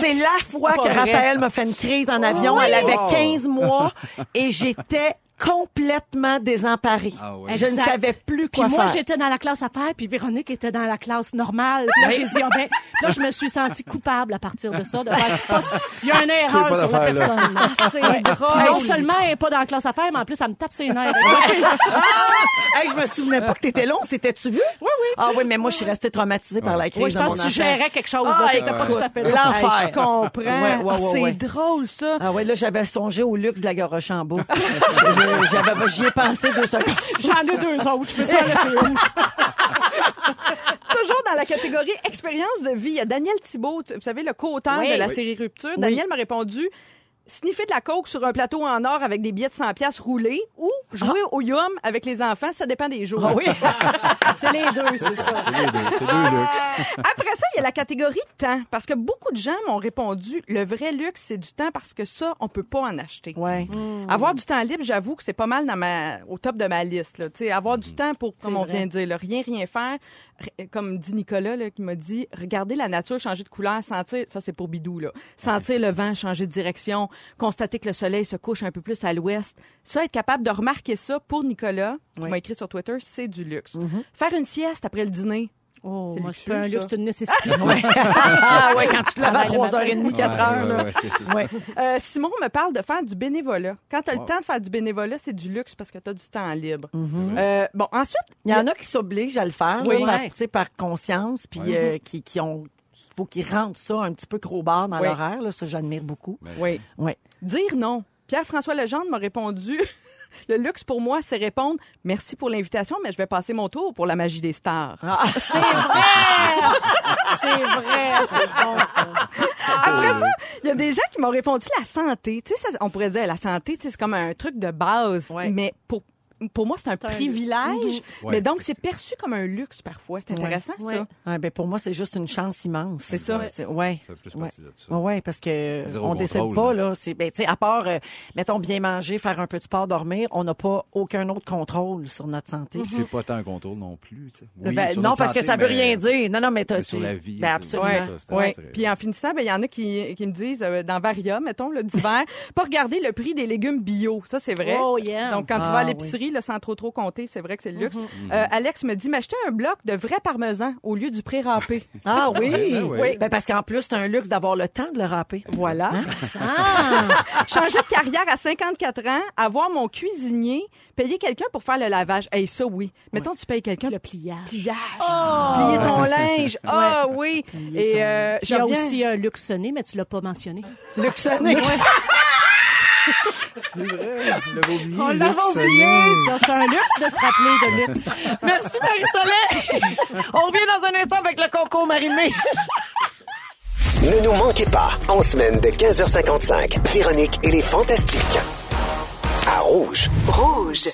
C'est la fois Pas que vrai. Raphaël m'a fait une crise en avion. Elle avait 15 mois et j'étais complètement désemparée. Ah ouais. Je ne Exact. savais plus Puis quoi moi, faire. j'étais dans la classe affaires, puis Véronique était dans la classe normale. Puis là, j'ai dit, ah ben, là, je me suis sentie coupable à partir de ça. De faire, c'est pas- il y a une *laughs* erreur pas sur la d'affaire, là. personne. là. *laughs* C'est Ouais. drôle. Puis non seulement elle n'est pas dans la classe affaires, mais en plus, elle me tape ses nerfs. *laughs* Hey, je me souvenais pas que t'étais long. C'était-tu vu? Oui, oui. Ah oui, mais moi, je suis restée traumatisée par la crise Oui, je dans pense mon que tu affaire. gérais quelque chose. Ah, là. T'étais pas écoute, tout à fait là. l'enfer. Hey, je comprends. Ouais, ouais, ouais, c'est ouais. drôle, ça. Ah ouais, là, j'avais songé au luxe de la Garochambeau. Je- J'avais, j'y ai pensé deux secondes. J'en ai deux autres. Je peux t'en laisser une. *laughs* Toujours dans la catégorie expérience de vie, il y a Daniel Thibault, vous savez, le co-auteur Oui. de la Oui. série Rupture. Daniel m'a répondu sniffer de la coke sur un plateau en or avec des billets de 100 pièces roulés ou jouer au yum avec les enfants, ça dépend des jours. Ah oui. *laughs* C'est les deux, c'est ça. C'est les deux, c'est deux luxe. *laughs* Après ça, il y a la catégorie temps parce que beaucoup de gens m'ont répondu le vrai luxe c'est du temps parce que ça on peut pas en acheter. Ouais. Avoir du temps libre, j'avoue que c'est pas mal dans ma, au top de ma liste. Là. Tu sais, avoir du temps pour, comme on vrai. vient de dire, là, rien, rien faire. Comme dit Nicolas, là, qui m'a dit, regarder la nature changer de couleur, sentir, ça c'est pour Bidou, là. sentir le vent changer de direction, constater que le soleil se couche un peu plus à l'ouest. Ça, être capable de remarquer ça pour Nicolas, qui Oui. m'a écrit sur Twitter, c'est du luxe. Faire une sieste après le dîner. Oh, C'est moi, c'est pas un luxe, c'est une *laughs* nécessité. Ah ouais, quand tu te lèves à Travaille le 3h30, 4 Ouais, heures, ouais, là. ouais, c'est ça. Ouais. Euh, Simon me parle de faire du bénévolat. Quand tu as le temps de faire du bénévolat, c'est du luxe parce que tu as du temps libre. Mm-hmm. Euh, bon, ensuite, Il y en a qui s'obligent à le faire, Oui. là, par, Ouais. tu sais, par conscience, puis Ouais. euh, qui, qui ont... Il faut qu'ils rentrent ça un petit peu crowbar dans Oui. l'horaire. Là, ça, j'admire beaucoup. Ben, oui. Ouais. Dire non. Pierre-François Legendre m'a répondu *laughs* Le luxe pour moi, c'est répondre Merci pour l'invitation, mais je vais passer mon tour pour la magie des stars. Ah, *laughs* C'est vrai! C'est vrai, c'est bon, ça. Après ça, il y a des gens qui m'ont répondu la santé. Tu sais, ça, on pourrait dire la santé, tu sais, c'est comme un truc de base. Ouais. Mais pour, pour moi, c'est un un privilège. Ouais. Mais donc, c'est perçu comme un luxe parfois. C'est intéressant, Ouais. ça. Ouais, ben pour moi, c'est juste une chance immense. C'est ça. C'est- Ouais. Ça fait plus Ouais. partie de ça. Ouais, ouais, parce que Zéro on décide contrôle, pas là. là. C'est ben, tu sais, à part, euh, mettons bien manger, faire un peu de sport, dormir, on n'a pas aucun autre contrôle sur notre santé. C'est pas tant un contrôle non plus. tu sais. Oui, Ben, non, parce que ça veut rien dire. Non, non, mais, t'as- sur tu- la vie, Ben, absolument. c'est ça, Ouais. Puis en finissant, ben, il y en a qui, qui me disent, euh, dans Varia, mettons, le d'hiver, pas regarder le prix des légumes bio. Ça, c'est vrai. Oh, yeah. Donc, quand tu Ah, vas à l'épicerie, là, sans trop trop compter, c'est vrai que c'est le luxe. Euh, Alex me dit, m'acheter un bloc de vrai parmesan au lieu du pré-râpé. *laughs* Ah oui. Ben oui. oui. Ben, parce qu'en plus, c'est un luxe d'avoir le temps de le râper. Voilà. Hein? Ah! *laughs* Changer de carrière à 54 ans, avoir mon cuisinier, payer quelqu'un pour faire le lavage. Hey, ça, oui. Mettons, tu payes quelqu'un. Le pliage. Pliage. Plier ton linge. Ah oui. Et euh, Il y a je reviens- aussi un luxe sonné, mais tu l'as pas mentionné. Luxonné. *laughs* C'est vrai, oublié. On oublié! c'est un luxe de se rappeler de luxe. *laughs* Merci, Marie-Soleil. On revient dans un instant avec le concours marimé. Ne nous manquez pas, en semaine de 15h55, Véronique et les Fantastiques. À Rouge. Rouge.